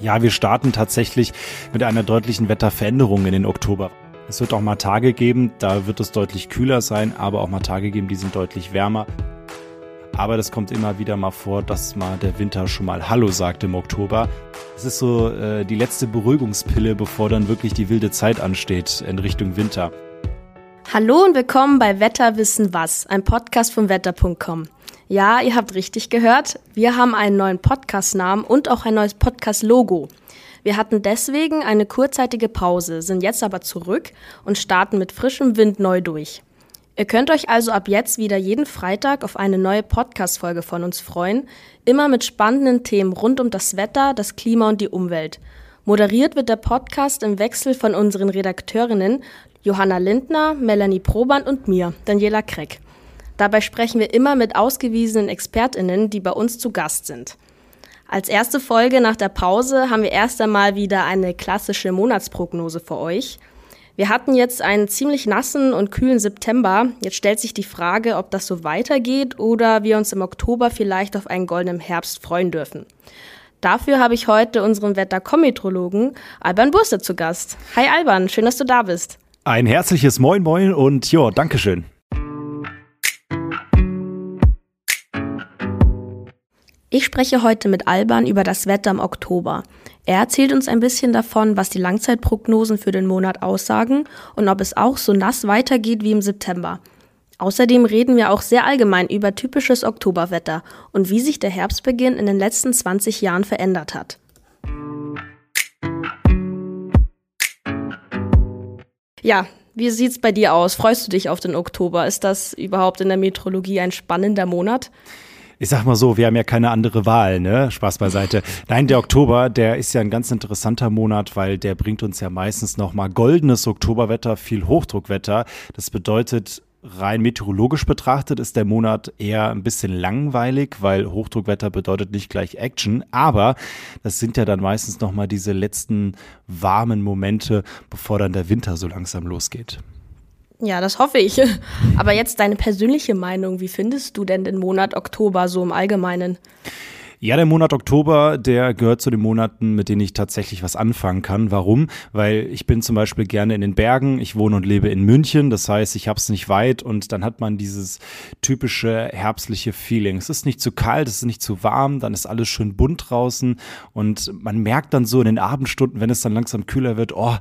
Ja, wir starten tatsächlich mit einer deutlichen Wetterveränderung in den Oktober. Es wird auch mal Tage geben, da wird es deutlich kühler sein, aber auch mal Tage geben, die sind deutlich wärmer. Aber das kommt immer wieder mal vor, dass mal der Winter schon mal Hallo sagt im Oktober. Es ist so äh, die letzte Beruhigungspille, bevor dann wirklich die wilde Zeit ansteht in Richtung Winter. Hallo und willkommen bei Wetter wissen was, ein Podcast von wetter.com. Ja, ihr habt richtig gehört. Wir haben einen neuen Podcast-Namen und auch ein neues Podcast-Logo. Wir hatten deswegen eine kurzzeitige Pause, sind jetzt aber zurück und starten mit frischem Wind neu durch. Ihr könnt euch also ab jetzt wieder jeden Freitag auf eine neue Podcast-Folge von uns freuen, immer mit spannenden Themen rund um das Wetter, das Klima und die Umwelt. Moderiert wird der Podcast im Wechsel von unseren Redakteurinnen Johanna Lindner, Melanie Proband und mir, Daniela Kreck. Dabei sprechen wir immer mit ausgewiesenen Expertinnen, die bei uns zu Gast sind. Als erste Folge nach der Pause haben wir erst einmal wieder eine klassische Monatsprognose für euch. Wir hatten jetzt einen ziemlich nassen und kühlen September. Jetzt stellt sich die Frage, ob das so weitergeht oder wir uns im Oktober vielleicht auf einen goldenen Herbst freuen dürfen. Dafür habe ich heute unseren Wetter-Kometrologen Alban Burste zu Gast. Hi Alban, schön, dass du da bist. Ein herzliches Moin Moin und ja, Dankeschön. Ich spreche heute mit Alban über das Wetter im Oktober. Er erzählt uns ein bisschen davon, was die Langzeitprognosen für den Monat aussagen und ob es auch so nass weitergeht wie im September. Außerdem reden wir auch sehr allgemein über typisches Oktoberwetter und wie sich der Herbstbeginn in den letzten 20 Jahren verändert hat. Ja, wie sieht's bei dir aus? Freust du dich auf den Oktober? Ist das überhaupt in der Meteorologie ein spannender Monat? Ich sag mal so, wir haben ja keine andere Wahl, ne? Spaß beiseite. Nein, der Oktober, der ist ja ein ganz interessanter Monat, weil der bringt uns ja meistens nochmal goldenes Oktoberwetter, viel Hochdruckwetter. Das bedeutet, rein meteorologisch betrachtet ist der Monat eher ein bisschen langweilig, weil Hochdruckwetter bedeutet nicht gleich Action, aber das sind ja dann meistens nochmal diese letzten warmen Momente, bevor dann der Winter so langsam losgeht. Ja, das hoffe ich. Aber jetzt deine persönliche Meinung. Wie findest du denn den Monat Oktober so im Allgemeinen? Ja, der Monat Oktober, der gehört zu den Monaten, mit denen ich tatsächlich was anfangen kann. Warum? Weil ich bin zum Beispiel gerne in den Bergen. Ich wohne und lebe in München. Das heißt, ich habe es nicht weit und dann hat man dieses typische herbstliche Feeling. Es ist nicht zu kalt, es ist nicht zu warm, dann ist alles schön bunt draußen und man merkt dann so in den Abendstunden, wenn es dann langsam kühler wird, oh,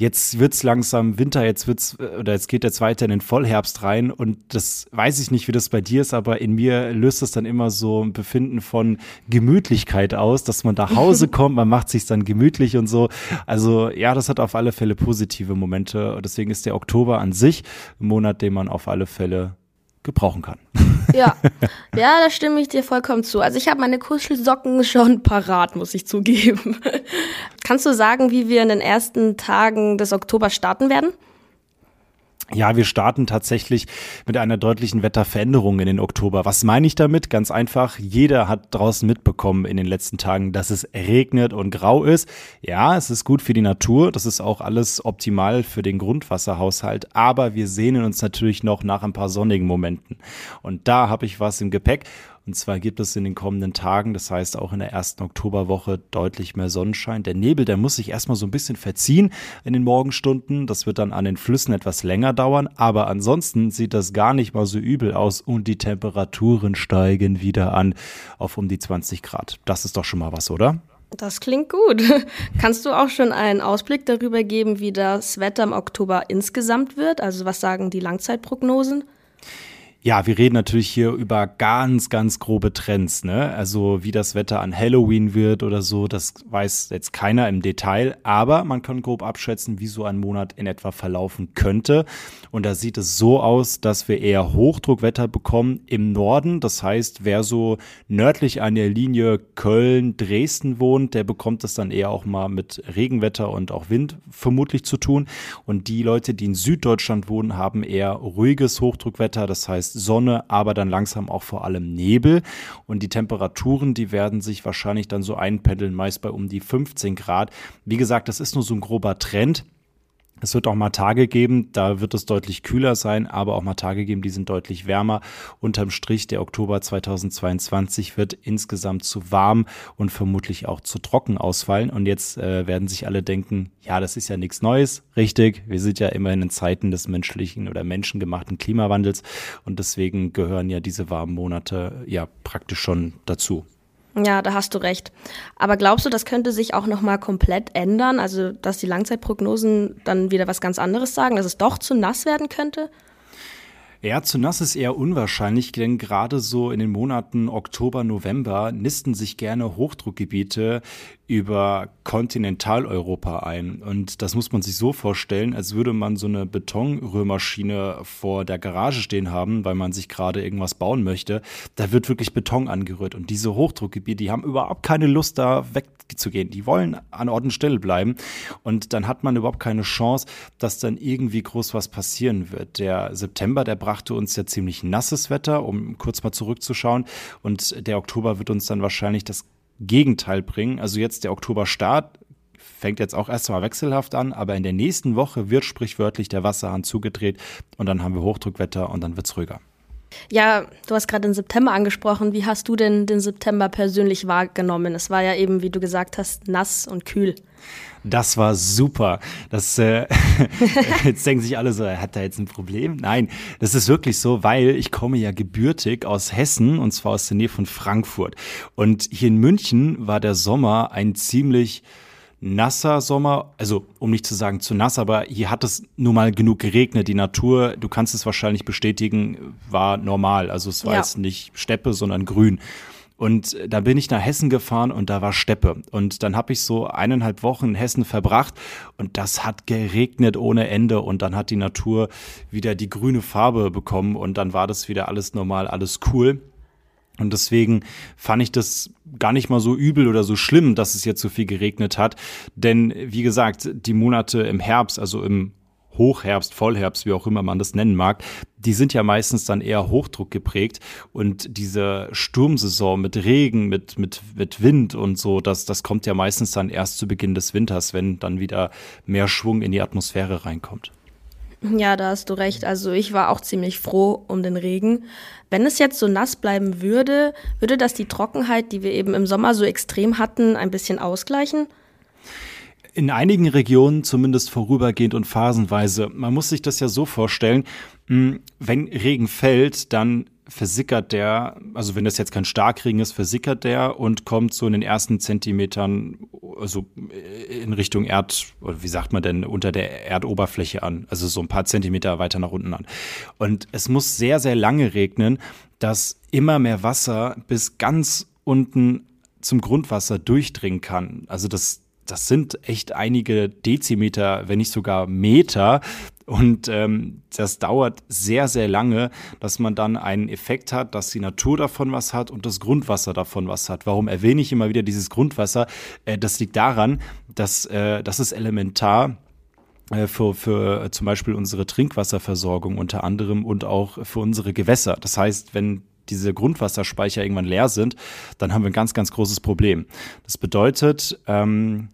jetzt wird's langsam Winter, jetzt wird's, oder jetzt geht jetzt weiter in den Vollherbst rein und das weiß ich nicht, wie das bei dir ist, aber in mir löst es dann immer so ein Befinden von Gemütlichkeit aus, dass man nach Hause kommt, man macht sich dann gemütlich und so. Also ja, das hat auf alle Fälle positive Momente und deswegen ist der Oktober an sich ein Monat, den man auf alle Fälle gebrauchen kann. Ja, ja, da stimme ich dir vollkommen zu. Also ich habe meine Kuschelsocken schon parat, muss ich zugeben. Kannst du sagen, wie wir in den ersten Tagen des Oktober starten werden? Ja, wir starten tatsächlich mit einer deutlichen Wetterveränderung in den Oktober. Was meine ich damit? Ganz einfach, jeder hat draußen mitbekommen in den letzten Tagen, dass es regnet und grau ist. Ja, es ist gut für die Natur, das ist auch alles optimal für den Grundwasserhaushalt, aber wir sehnen uns natürlich noch nach ein paar sonnigen Momenten. Und da habe ich was im Gepäck und zwar gibt es in den kommenden Tagen, das heißt auch in der ersten Oktoberwoche, deutlich mehr Sonnenschein. Der Nebel, der muss sich erstmal so ein bisschen verziehen in den Morgenstunden. Das wird dann an den Flüssen etwas länger dauern. Aber ansonsten sieht das gar nicht mal so übel aus und die Temperaturen steigen wieder an auf um die 20 Grad. Das ist doch schon mal was, oder? Das klingt gut. Kannst du auch schon einen Ausblick darüber geben, wie das Wetter im Oktober insgesamt wird? Also was sagen die Langzeitprognosen? Ja, wir reden natürlich hier über ganz, ganz grobe Trends, ne? Also wie das Wetter an Halloween wird oder so, das weiß jetzt keiner im Detail, aber man kann grob abschätzen, wie so ein Monat in etwa verlaufen könnte. Und da sieht es so aus, dass wir eher Hochdruckwetter bekommen im Norden. Das heißt, wer so nördlich an der Linie Köln, Dresden wohnt, der bekommt es dann eher auch mal mit Regenwetter und auch Wind vermutlich zu tun. Und die Leute, die in Süddeutschland wohnen, haben eher ruhiges Hochdruckwetter. Das heißt, Sonne, aber dann langsam auch vor allem Nebel. Und die Temperaturen, die werden sich wahrscheinlich dann so einpendeln, meist bei um die 15 Grad. Wie gesagt, das ist nur so ein grober Trend. Es wird auch mal Tage geben, da wird es deutlich kühler sein, aber auch mal Tage geben, die sind deutlich wärmer. Unterm Strich, der Oktober 2022 wird insgesamt zu warm und vermutlich auch zu trocken ausfallen. Und jetzt äh, werden sich alle denken, ja, das ist ja nichts Neues. Richtig, wir sind ja immerhin in Zeiten des menschlichen oder menschengemachten Klimawandels und deswegen gehören ja diese warmen Monate ja praktisch schon dazu. Ja, da hast du recht. Aber glaubst du, das könnte sich auch noch mal komplett ändern? Also, dass die Langzeitprognosen dann wieder was ganz anderes sagen, dass es doch zu nass werden könnte? Ja, zu nass ist eher unwahrscheinlich, denn gerade so in den Monaten Oktober, November nisten sich gerne Hochdruckgebiete über Kontinentaleuropa ein. Und das muss man sich so vorstellen, als würde man so eine Betonrührmaschine vor der Garage stehen haben, weil man sich gerade irgendwas bauen möchte. Da wird wirklich Beton angerührt. Und diese Hochdruckgebiete, die haben überhaupt keine Lust, da wegzugehen. Die wollen an Ort und Stelle bleiben. Und dann hat man überhaupt keine Chance, dass dann irgendwie groß was passieren wird. Der September, der brachte uns ja ziemlich nasses Wetter, um kurz mal zurückzuschauen. Und der Oktober wird uns dann wahrscheinlich das Gegenteil bringen. Also jetzt der Oktoberstart fängt jetzt auch erstmal wechselhaft an, aber in der nächsten Woche wird sprichwörtlich der Wasserhahn zugedreht und dann haben wir Hochdruckwetter und dann wird es ruhiger. Ja, du hast gerade den September angesprochen. Wie hast du denn den September persönlich wahrgenommen? Es war ja eben, wie du gesagt hast, nass und kühl. Das war super. Das äh, jetzt denken sich alle so, hat er jetzt ein Problem? Nein, das ist wirklich so, weil ich komme ja gebürtig aus Hessen und zwar aus der Nähe von Frankfurt. Und hier in München war der Sommer ein ziemlich nasser Sommer, also um nicht zu sagen zu nass, aber hier hat es nur mal genug geregnet. Die Natur, du kannst es wahrscheinlich bestätigen, war normal. Also es war ja. jetzt nicht Steppe, sondern grün. Und da bin ich nach Hessen gefahren und da war Steppe. Und dann habe ich so eineinhalb Wochen in Hessen verbracht und das hat geregnet ohne Ende. Und dann hat die Natur wieder die grüne Farbe bekommen und dann war das wieder alles normal, alles cool. Und deswegen fand ich das gar nicht mal so übel oder so schlimm, dass es jetzt so viel geregnet hat. Denn wie gesagt, die Monate im Herbst, also im Hochherbst, Vollherbst, wie auch immer man das nennen mag, die sind ja meistens dann eher Hochdruck geprägt und diese Sturmsaison mit Regen, mit, mit, mit Wind und so, das, das kommt ja meistens dann erst zu Beginn des Winters, wenn dann wieder mehr Schwung in die Atmosphäre reinkommt. Ja, da hast du recht. Also ich war auch ziemlich froh um den Regen. Wenn es jetzt so nass bleiben würde, würde das die Trockenheit, die wir eben im Sommer so extrem hatten, ein bisschen ausgleichen? In einigen Regionen zumindest vorübergehend und phasenweise. Man muss sich das ja so vorstellen, hm, wenn Regen fällt, dann versickert der, also wenn das jetzt kein Starkregen ist, versickert der und kommt so in den ersten Zentimetern, also in Richtung Erd, oder wie sagt man denn, unter der Erdoberfläche an, also so ein paar Zentimeter weiter nach unten an. Und es muss sehr, sehr lange regnen, dass immer mehr Wasser bis ganz unten zum Grundwasser durchdringen kann. Also das das sind echt einige Dezimeter, wenn nicht sogar Meter. Und ähm, das dauert sehr, sehr lange, dass man dann einen Effekt hat, dass die Natur davon was hat und das Grundwasser davon was hat. Warum erwähne ich immer wieder dieses Grundwasser? Äh, das liegt daran, dass äh, das ist elementar äh, für, für zum Beispiel unsere Trinkwasserversorgung unter anderem und auch für unsere Gewässer. Das heißt, wenn diese Grundwasserspeicher irgendwann leer sind, dann haben wir ein ganz, ganz großes Problem. Das bedeutet, ähm,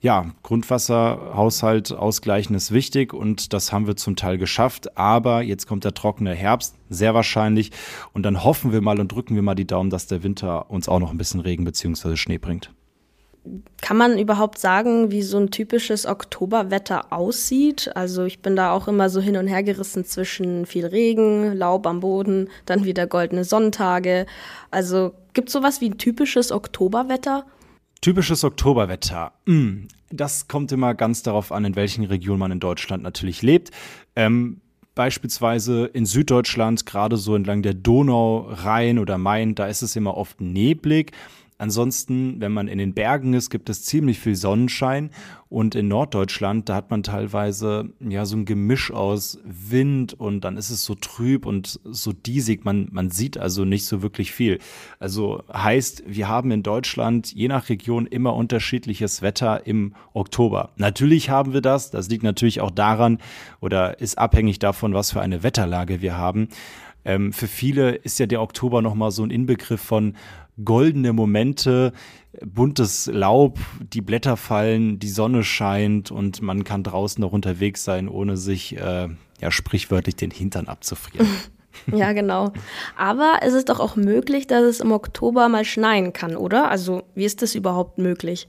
ja, Grundwasserhaushalt ausgleichen ist wichtig und das haben wir zum Teil geschafft. Aber jetzt kommt der trockene Herbst, sehr wahrscheinlich. Und dann hoffen wir mal und drücken wir mal die Daumen, dass der Winter uns auch noch ein bisschen Regen bzw. Schnee bringt. Kann man überhaupt sagen, wie so ein typisches Oktoberwetter aussieht? Also ich bin da auch immer so hin und her gerissen zwischen viel Regen, Laub am Boden, dann wieder goldene Sonntage. Also gibt es sowas wie ein typisches Oktoberwetter? Typisches Oktoberwetter. Hm, das kommt immer ganz darauf an, in welchen Regionen man in Deutschland natürlich lebt. Ähm, beispielsweise in Süddeutschland, gerade so entlang der Donau, Rhein oder Main, da ist es immer oft neblig. Ansonsten, wenn man in den Bergen ist, gibt es ziemlich viel Sonnenschein und in Norddeutschland, da hat man teilweise ja so ein Gemisch aus Wind und dann ist es so trüb und so diesig. Man, man sieht also nicht so wirklich viel. Also heißt, wir haben in Deutschland je nach Region immer unterschiedliches Wetter im Oktober. Natürlich haben wir das. Das liegt natürlich auch daran oder ist abhängig davon, was für eine Wetterlage wir haben. Ähm, für viele ist ja der Oktober nochmal so ein Inbegriff von goldene Momente, buntes Laub, die Blätter fallen, die Sonne scheint und man kann draußen noch unterwegs sein, ohne sich äh, ja sprichwörtlich den Hintern abzufrieren. Ja, genau. Aber es ist doch auch möglich, dass es im Oktober mal schneien kann, oder? Also, wie ist das überhaupt möglich?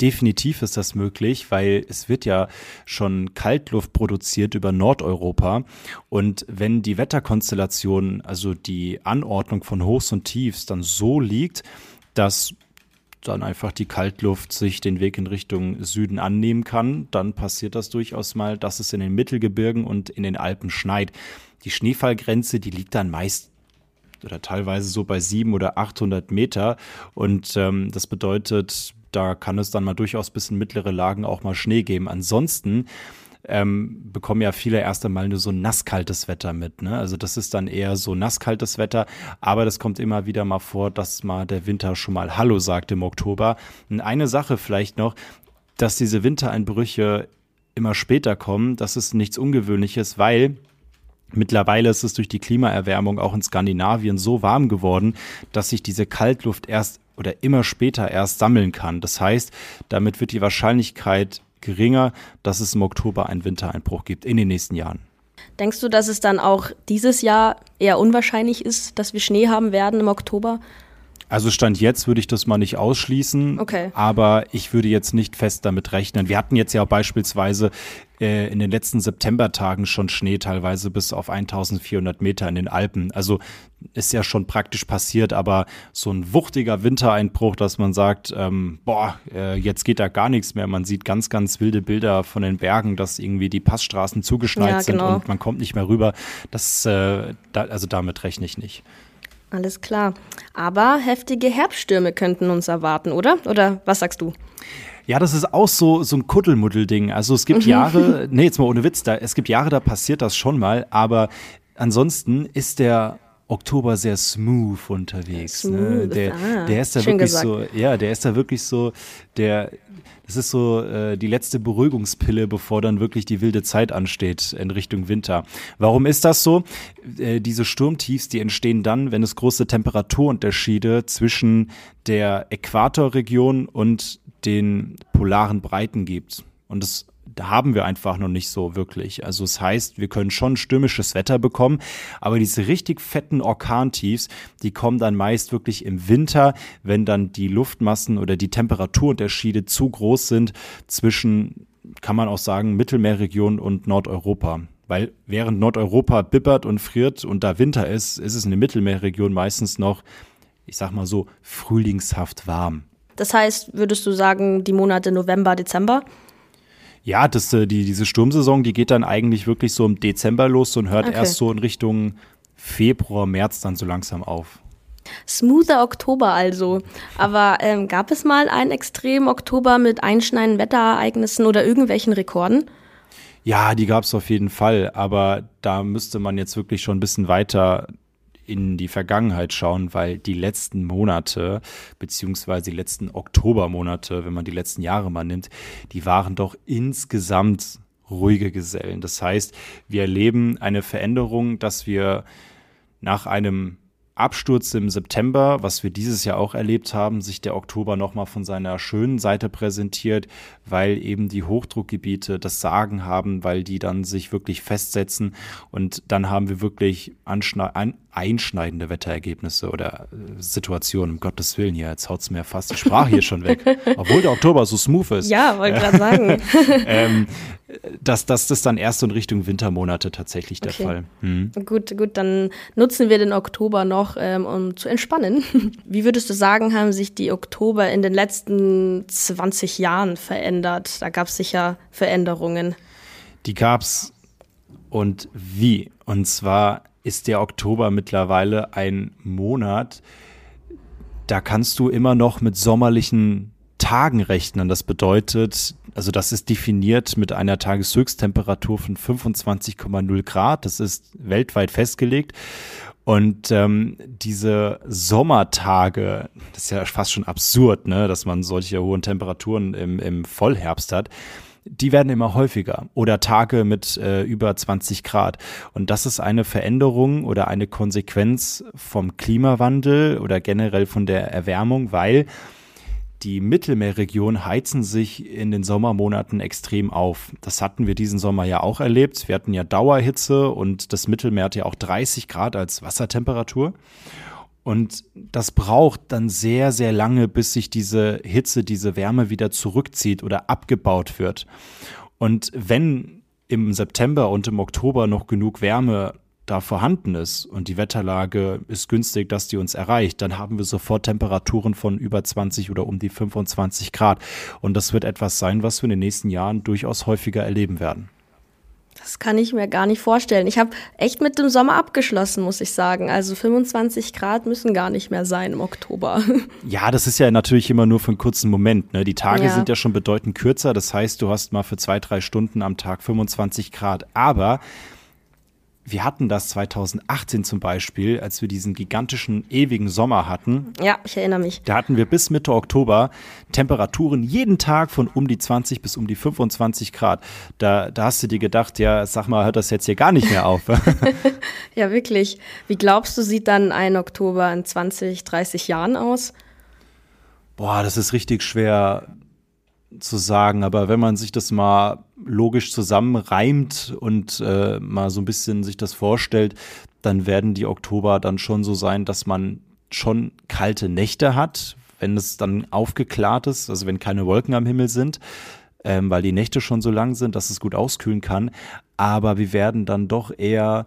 Definitiv ist das möglich, weil es wird ja schon Kaltluft produziert über Nordeuropa. Und wenn die Wetterkonstellation, also die Anordnung von Hochs und Tiefs dann so liegt, dass dann einfach die Kaltluft sich den Weg in Richtung Süden annehmen kann, dann passiert das durchaus mal, dass es in den Mittelgebirgen und in den Alpen schneit. Die Schneefallgrenze, die liegt dann meist oder teilweise so bei sieben oder 800 Meter. Und ähm, das bedeutet, da kann es dann mal durchaus bis in mittlere Lagen auch mal Schnee geben. Ansonsten ähm, bekommen ja viele erst einmal nur so nasskaltes Wetter mit. Ne? Also das ist dann eher so nasskaltes Wetter, aber das kommt immer wieder mal vor, dass mal der Winter schon mal Hallo sagt im Oktober. Und eine Sache vielleicht noch, dass diese Wintereinbrüche immer später kommen, das ist nichts Ungewöhnliches, weil Mittlerweile ist es durch die Klimaerwärmung auch in Skandinavien so warm geworden, dass sich diese Kaltluft erst oder immer später erst sammeln kann. Das heißt, damit wird die Wahrscheinlichkeit geringer, dass es im Oktober einen Wintereinbruch gibt in den nächsten Jahren. Denkst du, dass es dann auch dieses Jahr eher unwahrscheinlich ist, dass wir Schnee haben werden im Oktober? Also Stand jetzt würde ich das mal nicht ausschließen, okay. aber ich würde jetzt nicht fest damit rechnen. Wir hatten jetzt ja auch beispielsweise äh, in den letzten Septembertagen schon Schnee, teilweise bis auf 1400 Meter in den Alpen. Also ist ja schon praktisch passiert, aber so ein wuchtiger Wintereinbruch, dass man sagt, ähm, boah, äh, jetzt geht da gar nichts mehr. Man sieht ganz, ganz wilde Bilder von den Bergen, dass irgendwie die Passstraßen zugeschneit ja, genau. sind und man kommt nicht mehr rüber. Das, äh, da, also damit rechne ich nicht. Alles klar. Aber heftige Herbststürme könnten uns erwarten, oder? Oder was sagst du? Ja, das ist auch so, so ein Kuddelmuddel-Ding. Also es gibt. Jahre, nee, jetzt mal ohne Witz, da, es gibt Jahre, da passiert das schon mal, aber ansonsten ist der Oktober sehr smooth unterwegs. Smooth. Ne? Der, ah, der ist da wirklich gesagt. so, ja, der ist da wirklich so, der, das ist so äh, die letzte Beruhigungspille, bevor dann wirklich die wilde Zeit ansteht in Richtung Winter. Warum ist das so? Äh, diese Sturmtiefs, die entstehen dann, wenn es große Temperaturunterschiede zwischen der Äquatorregion und den polaren Breiten gibt. Und das haben wir einfach noch nicht so wirklich. Also es das heißt, wir können schon stürmisches Wetter bekommen, aber diese richtig fetten Orkantiefs, die kommen dann meist wirklich im Winter, wenn dann die Luftmassen oder die Temperaturunterschiede zu groß sind zwischen, kann man auch sagen, Mittelmeerregion und Nordeuropa. Weil während Nordeuropa bibbert und friert und da Winter ist, ist es in der Mittelmeerregion meistens noch, ich sag mal so, frühlingshaft warm. Das heißt, würdest du sagen, die Monate November, Dezember? Ja, das, äh, die, diese Sturmsaison, die geht dann eigentlich wirklich so im Dezember los und hört okay. erst so in Richtung Februar, März dann so langsam auf. Smoother Oktober also. Aber ähm, gab es mal einen extremen Oktober mit einschneidenden Wetterereignissen oder irgendwelchen Rekorden? Ja, die gab es auf jeden Fall, aber da müsste man jetzt wirklich schon ein bisschen weiter in die Vergangenheit schauen, weil die letzten Monate, beziehungsweise die letzten Oktobermonate, wenn man die letzten Jahre mal nimmt, die waren doch insgesamt ruhige Gesellen. Das heißt, wir erleben eine Veränderung, dass wir nach einem Absturz im September, was wir dieses Jahr auch erlebt haben, sich der Oktober nochmal von seiner schönen Seite präsentiert, weil eben die Hochdruckgebiete das Sagen haben, weil die dann sich wirklich festsetzen und dann haben wir wirklich einschneidende Wetterergebnisse oder äh, Situationen, um Gottes Willen hier, jetzt haut es mir fast die Sprache hier schon weg, obwohl der Oktober so smooth ist. Ja, wollte gerade sagen. ähm, dass, dass das dann erst in Richtung Wintermonate tatsächlich der okay. Fall. Hm. Gut, gut, dann nutzen wir den Oktober noch, ähm, um zu entspannen. Wie würdest du sagen, haben sich die Oktober in den letzten 20 Jahren verändert? Da gab es sicher Veränderungen. Die gab es und wie? Und zwar ist der Oktober mittlerweile ein Monat, da kannst du immer noch mit sommerlichen Tagen rechnen. Das bedeutet, also das ist definiert mit einer Tageshöchsttemperatur von 25,0 Grad. Das ist weltweit festgelegt. Und ähm, diese Sommertage, das ist ja fast schon absurd, ne, dass man solche hohen Temperaturen im, im Vollherbst hat. Die werden immer häufiger oder Tage mit äh, über 20 Grad. Und das ist eine Veränderung oder eine Konsequenz vom Klimawandel oder generell von der Erwärmung, weil die Mittelmeerregion heizen sich in den Sommermonaten extrem auf. Das hatten wir diesen Sommer ja auch erlebt. Wir hatten ja Dauerhitze und das Mittelmeer hat ja auch 30 Grad als Wassertemperatur. Und das braucht dann sehr, sehr lange, bis sich diese Hitze, diese Wärme wieder zurückzieht oder abgebaut wird. Und wenn im September und im Oktober noch genug Wärme da vorhanden ist und die Wetterlage ist günstig, dass die uns erreicht, dann haben wir sofort Temperaturen von über 20 oder um die 25 Grad. Und das wird etwas sein, was wir in den nächsten Jahren durchaus häufiger erleben werden. Das kann ich mir gar nicht vorstellen. Ich habe echt mit dem Sommer abgeschlossen, muss ich sagen. Also 25 Grad müssen gar nicht mehr sein im Oktober. Ja, das ist ja natürlich immer nur für einen kurzen Moment. Ne? Die Tage ja. sind ja schon bedeutend kürzer. Das heißt, du hast mal für zwei, drei Stunden am Tag 25 Grad. Aber wir hatten das 2018 zum Beispiel, als wir diesen gigantischen, ewigen Sommer hatten. Ja, ich erinnere mich. Da hatten wir bis Mitte Oktober Temperaturen jeden Tag von um die 20 bis um die 25 Grad. Da, da hast du dir gedacht, ja, sag mal, hört das jetzt hier gar nicht mehr auf. ja, wirklich. Wie glaubst du, sieht dann ein Oktober in 20, 30 Jahren aus? Boah, das ist richtig schwer zu sagen, aber wenn man sich das mal logisch zusammenreimt und äh, mal so ein bisschen sich das vorstellt, dann werden die Oktober dann schon so sein, dass man schon kalte Nächte hat, wenn es dann aufgeklärt ist, also wenn keine Wolken am Himmel sind, ähm, weil die Nächte schon so lang sind, dass es gut auskühlen kann. Aber wir werden dann doch eher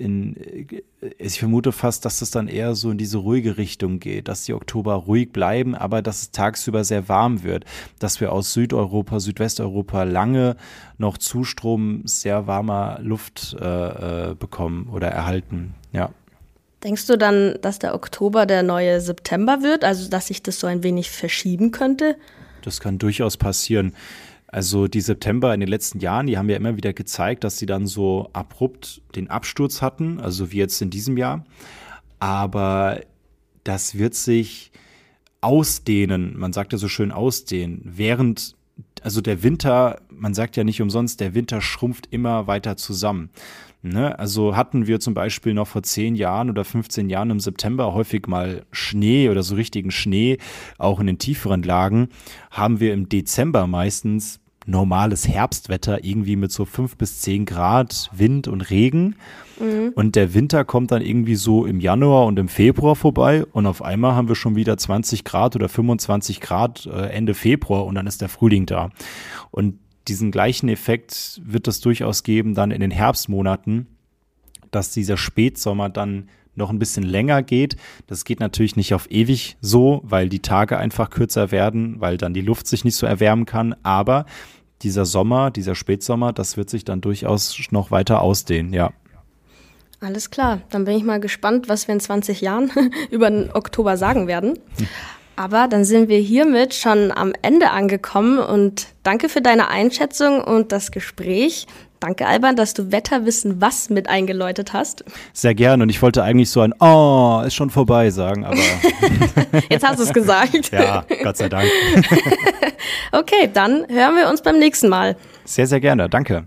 in, äh, ich vermute fast, dass es dann eher so in diese ruhige Richtung geht, dass die Oktober ruhig bleiben, aber dass es tagsüber sehr warm wird, dass wir aus Südeuropa, Südwesteuropa lange noch Zustrom sehr warmer Luft äh, äh, bekommen oder erhalten. Ja. Denkst du dann, dass der Oktober der neue September wird, also dass sich das so ein wenig verschieben könnte? Das kann durchaus passieren. Also die September in den letzten Jahren, die haben ja immer wieder gezeigt, dass sie dann so abrupt den Absturz hatten, also wie jetzt in diesem Jahr. Aber das wird sich ausdehnen, man sagt ja so schön ausdehnen, während also der Winter, man sagt ja nicht umsonst, der Winter schrumpft immer weiter zusammen. Ne? Also hatten wir zum Beispiel noch vor 10 Jahren oder 15 Jahren im September häufig mal Schnee oder so richtigen Schnee, auch in den tieferen Lagen, haben wir im Dezember meistens normales Herbstwetter, irgendwie mit so 5 bis 10 Grad Wind und Regen. Mhm. Und der Winter kommt dann irgendwie so im Januar und im Februar vorbei und auf einmal haben wir schon wieder 20 Grad oder 25 Grad äh, Ende Februar und dann ist der Frühling da. Und diesen gleichen Effekt wird es durchaus geben dann in den Herbstmonaten, dass dieser Spätsommer dann noch ein bisschen länger geht. Das geht natürlich nicht auf ewig so, weil die Tage einfach kürzer werden, weil dann die Luft sich nicht so erwärmen kann. Aber dieser Sommer, dieser Spätsommer, das wird sich dann durchaus noch weiter ausdehnen, ja. Alles klar, dann bin ich mal gespannt, was wir in 20 Jahren über den Oktober sagen werden. Hm. Aber dann sind wir hiermit schon am Ende angekommen und danke für deine Einschätzung und das Gespräch. Danke, Alban, dass du Wetterwissen was mit eingeläutet hast. Sehr gerne. Und ich wollte eigentlich so ein Oh, ist schon vorbei sagen, aber. Jetzt hast du es gesagt. ja, Gott sei Dank. okay, dann hören wir uns beim nächsten Mal. Sehr, sehr gerne. Danke.